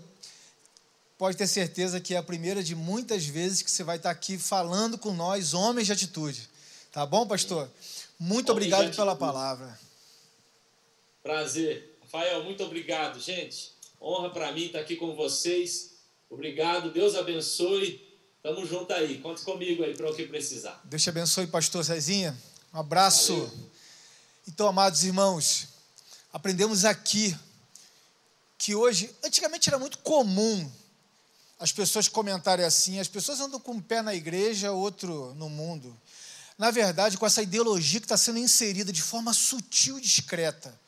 pode ter certeza que é a primeira de muitas vezes que você vai estar aqui falando com nós, homens de atitude. Tá bom, pastor? Muito obrigado pela palavra. Prazer. Rafael, muito obrigado, gente. Honra para mim estar aqui com vocês. Obrigado, Deus abençoe. Tamo junto aí. Conte comigo aí para o que precisar. Deus te abençoe, pastor Zezinha. Um abraço. Valeu. Então, amados irmãos, aprendemos aqui que hoje, antigamente era muito comum as pessoas comentarem assim: as pessoas andam com um pé na igreja, outro no mundo na verdade, com essa ideologia que está sendo inserida de forma sutil e discreta.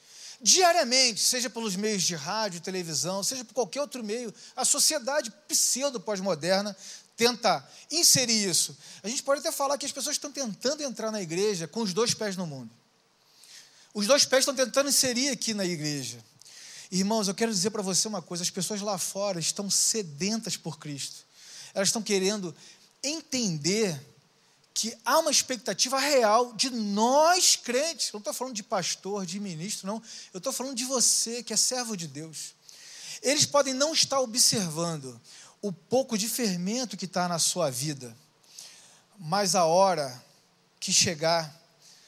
Diariamente, seja pelos meios de rádio, televisão, seja por qualquer outro meio, a sociedade pseudo-pós-moderna tenta inserir isso. A gente pode até falar que as pessoas estão tentando entrar na igreja com os dois pés no mundo. Os dois pés estão tentando inserir aqui na igreja. Irmãos, eu quero dizer para você uma coisa: as pessoas lá fora estão sedentas por Cristo. Elas estão querendo entender que há uma expectativa real de nós crentes. Não estou falando de pastor, de ministro, não. Eu estou falando de você, que é servo de Deus. Eles podem não estar observando o pouco de fermento que está na sua vida, mas a hora que chegar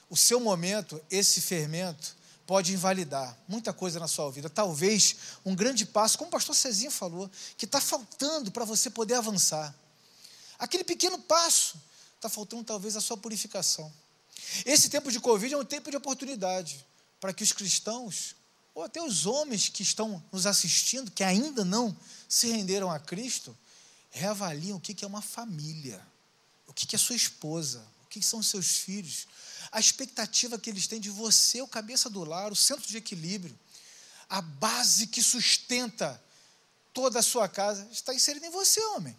o seu momento, esse fermento pode invalidar muita coisa na sua vida. Talvez um grande passo, como o pastor Cezinho falou, que está faltando para você poder avançar. Aquele pequeno passo está faltando talvez a sua purificação. Esse tempo de Covid é um tempo de oportunidade para que os cristãos, ou até os homens que estão nos assistindo, que ainda não se renderam a Cristo, reavaliem o que é uma família, o que é sua esposa, o que são seus filhos, a expectativa que eles têm de você, o cabeça do lar, o centro de equilíbrio, a base que sustenta toda a sua casa, está inserida em você, homem.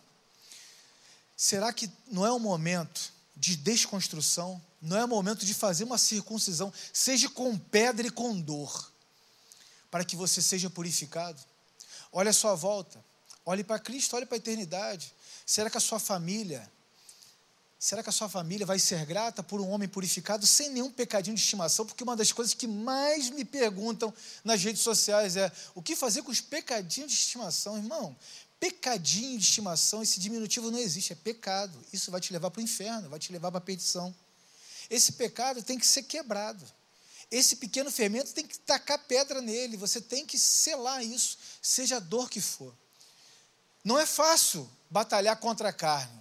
Será que não é o momento de desconstrução, não é momento de fazer uma circuncisão, seja com pedra e com dor, para que você seja purificado. Olhe a sua volta, olhe para Cristo, olhe para a eternidade. Será que a sua família, será que a sua família vai ser grata por um homem purificado sem nenhum pecadinho de estimação? Porque uma das coisas que mais me perguntam nas redes sociais é o que fazer com os pecadinhos de estimação, irmão? Pecadinho de estimação, esse diminutivo não existe, é pecado. Isso vai te levar para o inferno, vai te levar para a perdição. Esse pecado tem que ser quebrado. Esse pequeno fermento tem que tacar pedra nele, você tem que selar isso, seja a dor que for. Não é fácil batalhar contra a carne,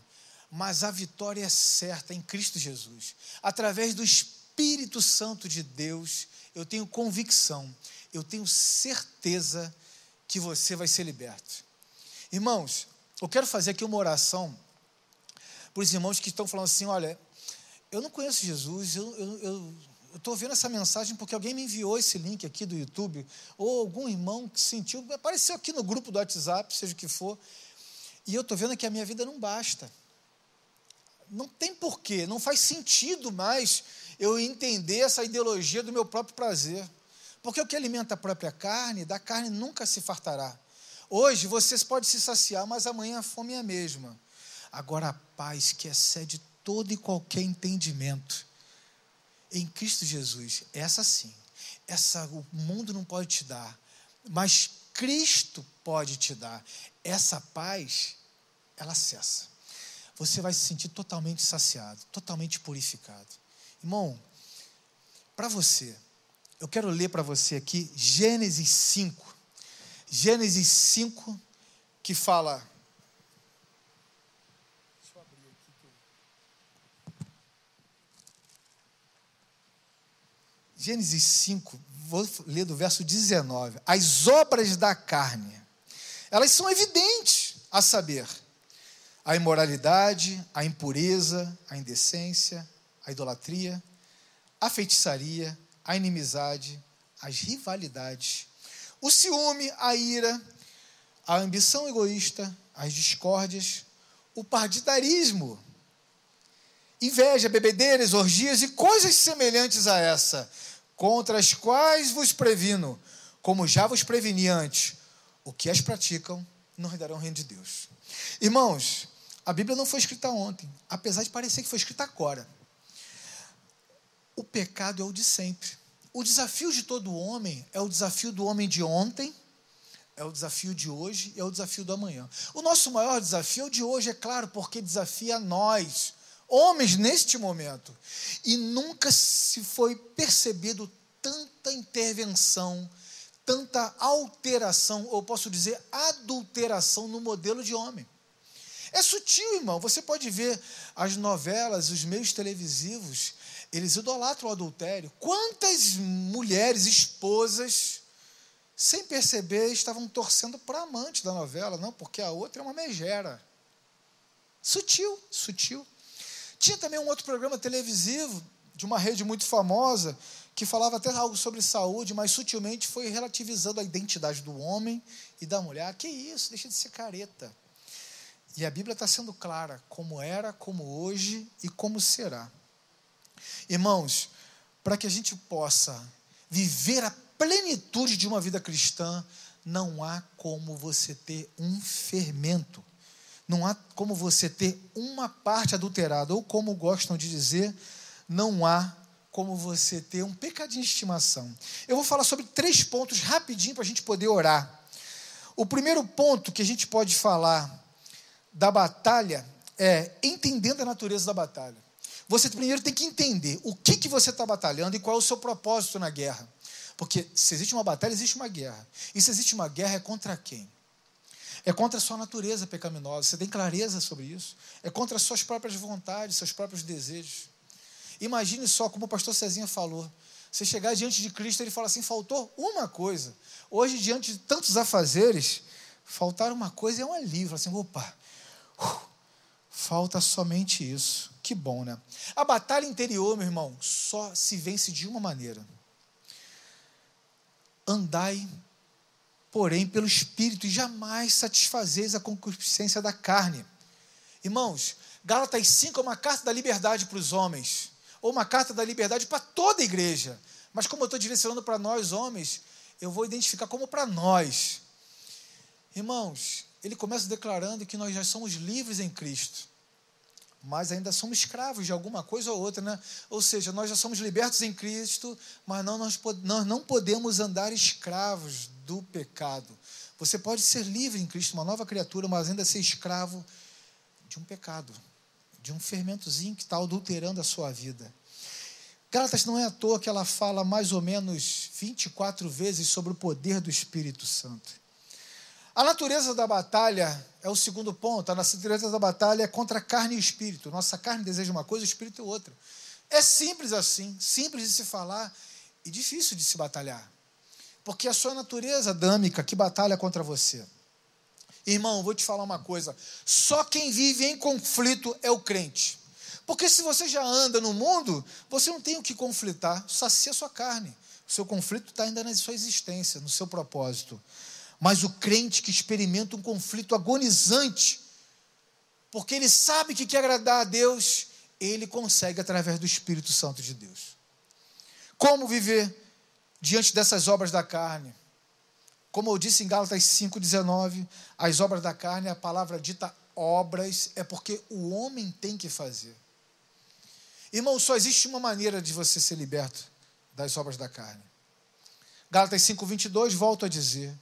mas a vitória é certa em Cristo Jesus. Através do Espírito Santo de Deus, eu tenho convicção, eu tenho certeza que você vai ser liberto. Irmãos, eu quero fazer aqui uma oração para os irmãos que estão falando assim: olha, eu não conheço Jesus, eu, estou vendo essa mensagem porque alguém me enviou esse link aqui do YouTube, ou algum irmão que sentiu, apareceu aqui no grupo do WhatsApp, seja o que for, e eu estou vendo que a minha vida não basta. Não tem porquê, não faz sentido mais eu entender essa ideologia do meu próprio prazer. Porque o que alimenta a própria carne, da carne nunca se fartará. Hoje vocês podem se saciar, mas amanhã a fome é a mesma. Agora a paz que excede todo e qualquer entendimento em Cristo Jesus, essa sim, essa o mundo não pode te dar, mas Cristo pode te dar. Essa paz, ela cessa. Você vai se sentir totalmente saciado, totalmente purificado. Irmão, para você, eu quero ler para você aqui Gênesis 5. Gênesis 5, que fala Gênesis 5, vou ler do verso 19. As obras da carne, elas são evidentes, a saber, a imoralidade, a impureza, a indecência, a idolatria, a feitiçaria, a inimizade, as rivalidades, o ciúme, a ira, a ambição egoísta, as discórdias, o partidarismo, inveja, bebedeiras, orgias e coisas semelhantes a essa contra as quais vos previno, como já vos preveni antes, o que as praticam não herdarão o reino de Deus. Irmãos, a Bíblia não foi escrita ontem, apesar de parecer que foi escrita agora. O pecado é o de sempre. O desafio de todo homem é o desafio do homem de ontem, é o desafio de hoje, é o desafio do amanhã. O nosso maior desafio é o de hoje, é claro, porque desafia nós, homens neste momento. E nunca se foi percebido tanta intervenção, tanta alteração, ou posso dizer adulteração no modelo de homem. É sutil, irmão. Você pode ver as novelas, os meios televisivos, eles idolatram o adultério. Quantas mulheres, esposas, sem perceber, estavam torcendo para amante da novela, não, porque a outra é uma megera. Sutil, sutil. Tinha também um outro programa televisivo de uma rede muito famosa que falava até algo sobre saúde, mas sutilmente foi relativizando a identidade do homem e da mulher. Que isso, deixa de ser careta. E a Bíblia está sendo clara, como era, como hoje e como será. Irmãos, para que a gente possa viver a plenitude de uma vida cristã, não há como você ter um fermento não há como você ter uma parte adulterada, ou como gostam de dizer, não há como você ter um pecadinho de estimação. Eu vou falar sobre três pontos rapidinho para a gente poder orar. O primeiro ponto que a gente pode falar da batalha é entendendo a natureza da batalha. Você primeiro tem que entender o que, que você está batalhando e qual é o seu propósito na guerra. Porque se existe uma batalha, existe uma guerra. E se existe uma guerra, é contra quem? É contra a sua natureza pecaminosa. Você tem clareza sobre isso. É contra as suas próprias vontades, seus próprios desejos. Imagine só como o pastor Cezinha falou. Você chegar diante de Cristo ele fala assim: faltou uma coisa. Hoje, diante de tantos afazeres, faltar uma coisa é um alívio. Assim, opa, uh, falta somente isso. Que bom, né? A batalha interior, meu irmão, só se vence de uma maneira. Andai porém pelo Espírito, e jamais satisfazeis a concupiscência da carne. Irmãos, Gálatas 5 é uma carta da liberdade para os homens, ou uma carta da liberdade para toda a igreja. Mas como eu estou direcionando para nós, homens, eu vou identificar como para nós. Irmãos, ele começa declarando que nós já somos livres em Cristo, mas ainda somos escravos de alguma coisa ou outra, né? Ou seja, nós já somos libertos em Cristo, mas não, nós, nós não podemos andar escravos do pecado. Você pode ser livre em Cristo, uma nova criatura, mas ainda ser escravo de um pecado, de um fermentozinho que está adulterando a sua vida. Gálatas não é à toa que ela fala mais ou menos 24 vezes sobre o poder do Espírito Santo. A natureza da batalha é o segundo ponto. A natureza da batalha é contra carne e espírito. Nossa carne deseja uma coisa, o espírito outra. É simples assim, simples de se falar e difícil de se batalhar. Porque é a sua natureza adâmica que batalha contra você. Irmão, vou te falar uma coisa: só quem vive em conflito é o crente. Porque se você já anda no mundo, você não tem o que conflitar, sacia a sua carne. O seu conflito está ainda na sua existência, no seu propósito. Mas o crente que experimenta um conflito agonizante, porque ele sabe que quer agradar a Deus, ele consegue através do Espírito Santo de Deus. Como viver diante dessas obras da carne? Como eu disse em Gálatas 5,19, as obras da carne, a palavra dita obras, é porque o homem tem que fazer. Irmão, só existe uma maneira de você ser liberto das obras da carne. Gálatas 5,22, volto a dizer.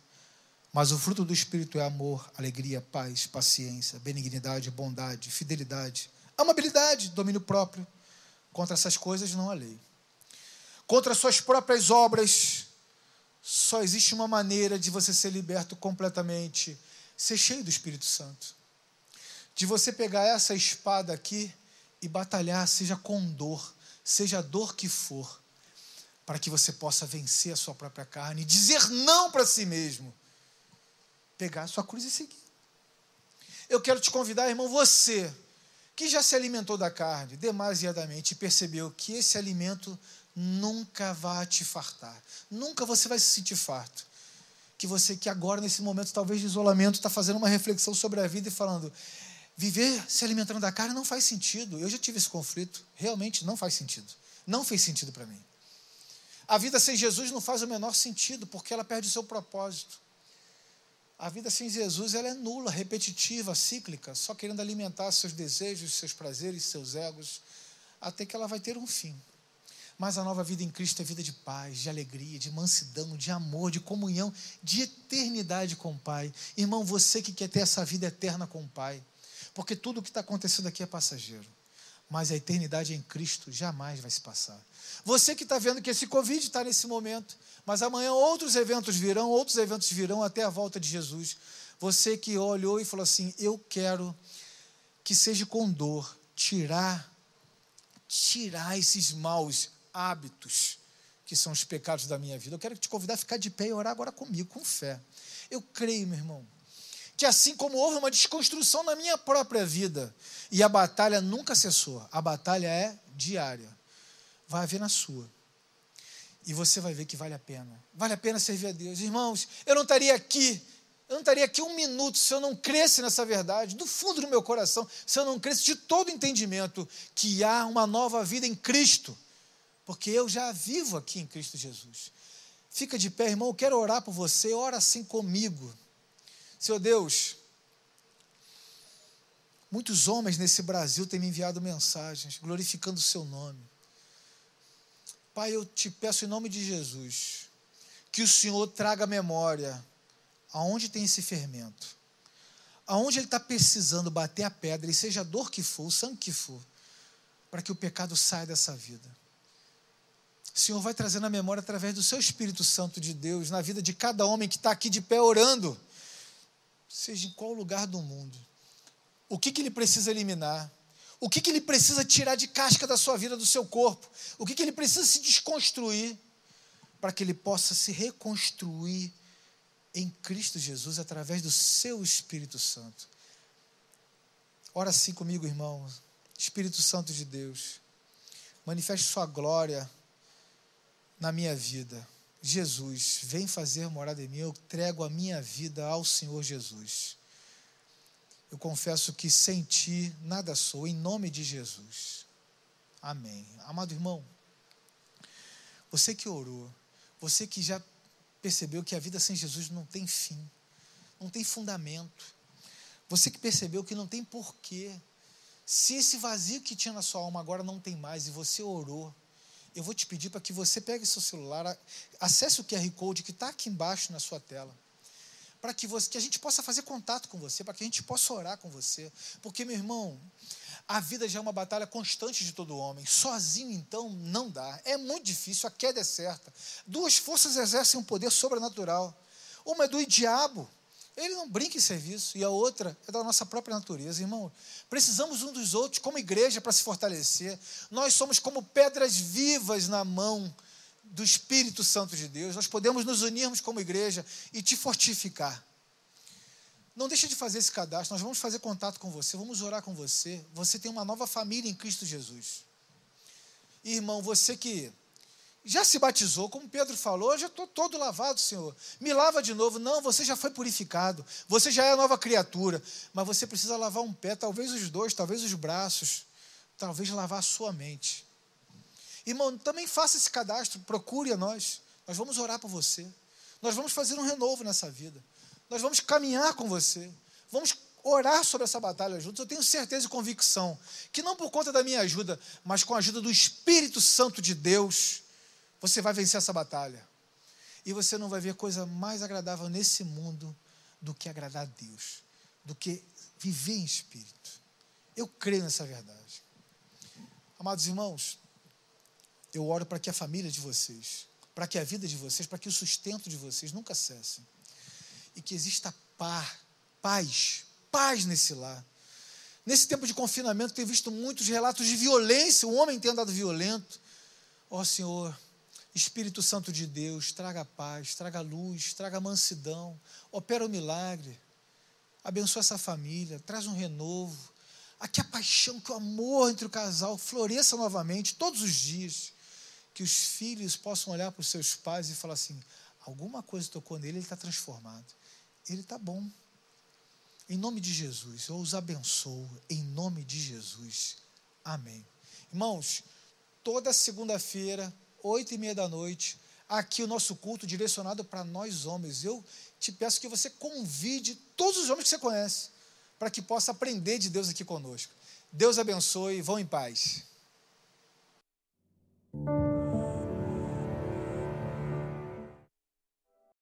Mas o fruto do Espírito é amor, alegria, paz, paciência, benignidade, bondade, fidelidade, amabilidade, domínio próprio. Contra essas coisas não há lei. Contra suas próprias obras, só existe uma maneira de você ser liberto completamente, ser cheio do Espírito Santo. De você pegar essa espada aqui e batalhar, seja com dor, seja a dor que for, para que você possa vencer a sua própria carne e dizer não para si mesmo. Pegar a sua cruz e seguir. Eu quero te convidar, irmão, você que já se alimentou da carne demasiadamente e percebeu que esse alimento nunca vai te fartar. Nunca você vai se sentir farto. Que você que agora, nesse momento, talvez de isolamento, está fazendo uma reflexão sobre a vida e falando: viver se alimentando da carne não faz sentido. Eu já tive esse conflito. Realmente não faz sentido. Não fez sentido para mim. A vida sem Jesus não faz o menor sentido, porque ela perde o seu propósito. A vida sem Jesus ela é nula, repetitiva, cíclica, só querendo alimentar seus desejos, seus prazeres, seus egos, até que ela vai ter um fim. Mas a nova vida em Cristo é vida de paz, de alegria, de mansidão, de amor, de comunhão, de eternidade com o Pai. Irmão, você que quer ter essa vida eterna com o Pai, porque tudo o que está acontecendo aqui é passageiro, mas a eternidade em Cristo jamais vai se passar. Você que está vendo que esse Covid está nesse momento, mas amanhã outros eventos virão, outros eventos virão até a volta de Jesus. Você que olhou e falou assim: Eu quero que seja com dor, tirar, tirar esses maus hábitos que são os pecados da minha vida. Eu quero te convidar a ficar de pé e orar agora comigo, com fé. Eu creio, meu irmão, que assim como houve uma desconstrução na minha própria vida, e a batalha nunca cessou, a batalha é diária, vai haver na sua. E você vai ver que vale a pena. Vale a pena servir a Deus. Irmãos, eu não estaria aqui eu não estaria aqui um minuto se eu não cresce nessa verdade, do fundo do meu coração, se eu não cresce de todo entendimento que há uma nova vida em Cristo porque eu já vivo aqui em Cristo Jesus. Fica de pé, irmão, eu quero orar por você, ora assim comigo. Senhor Deus, muitos homens nesse Brasil têm me enviado mensagens glorificando o seu nome. Pai, eu te peço em nome de Jesus, que o Senhor traga memória aonde tem esse fermento, aonde ele está precisando bater a pedra, e seja a dor que for, o sangue que for, para que o pecado saia dessa vida. O Senhor vai trazendo a memória através do seu Espírito Santo de Deus na vida de cada homem que está aqui de pé orando, seja em qual lugar do mundo. O que, que ele precisa eliminar? O que, que ele precisa tirar de casca da sua vida, do seu corpo? O que, que ele precisa se desconstruir para que ele possa se reconstruir em Cristo Jesus através do seu Espírito Santo? Ora assim comigo, irmão. Espírito Santo de Deus, manifeste Sua glória na minha vida. Jesus, vem fazer morada em mim, eu entrego a minha vida ao Senhor Jesus. Eu confesso que sem ti nada sou, em nome de Jesus. Amém. Amado irmão, você que orou, você que já percebeu que a vida sem Jesus não tem fim, não tem fundamento, você que percebeu que não tem porquê, se esse vazio que tinha na sua alma agora não tem mais e você orou, eu vou te pedir para que você pegue seu celular, acesse o QR Code que está aqui embaixo na sua tela, para que, que a gente possa fazer contato com você, para que a gente possa orar com você. Porque, meu irmão, a vida já é uma batalha constante de todo homem. Sozinho, então, não dá. É muito difícil, a queda é certa. Duas forças exercem um poder sobrenatural. Uma é do diabo, ele não brinca em serviço. E a outra é da nossa própria natureza, irmão. Precisamos um dos outros, como igreja, para se fortalecer. Nós somos como pedras vivas na mão do Espírito Santo de Deus. Nós podemos nos unirmos como igreja e te fortificar. Não deixe de fazer esse cadastro. Nós vamos fazer contato com você, vamos orar com você. Você tem uma nova família em Cristo Jesus. Irmão, você que já se batizou, como Pedro falou, já estou todo lavado, Senhor. Me lava de novo. Não, você já foi purificado. Você já é nova criatura. Mas você precisa lavar um pé, talvez os dois, talvez os braços, talvez lavar a sua mente. Irmão, também faça esse cadastro, procure a nós. Nós vamos orar por você. Nós vamos fazer um renovo nessa vida. Nós vamos caminhar com você. Vamos orar sobre essa batalha juntos. Eu tenho certeza e convicção que não por conta da minha ajuda, mas com a ajuda do Espírito Santo de Deus, você vai vencer essa batalha. E você não vai ver coisa mais agradável nesse mundo do que agradar a Deus, do que viver em espírito. Eu creio nessa verdade. Amados irmãos, eu oro para que a família de vocês, para que a vida de vocês, para que o sustento de vocês nunca cesse. E que exista par, paz, paz nesse lar. Nesse tempo de confinamento, tenho visto muitos relatos de violência, o homem tem andado violento. Ó oh, Senhor, Espírito Santo de Deus, traga paz, traga luz, traga mansidão, opera o um milagre, abençoa essa família, traz um renovo. Aqui a paixão, que o amor entre o casal floresça novamente todos os dias. Que os filhos possam olhar para os seus pais e falar assim: alguma coisa tocou nele, ele está transformado. Ele está bom. Em nome de Jesus, eu os abençoo. Em nome de Jesus. Amém. Irmãos, toda segunda-feira, oito e meia da noite, aqui o nosso culto direcionado para nós homens. Eu te peço que você convide todos os homens que você conhece para que possa aprender de Deus aqui conosco. Deus abençoe, vão em paz.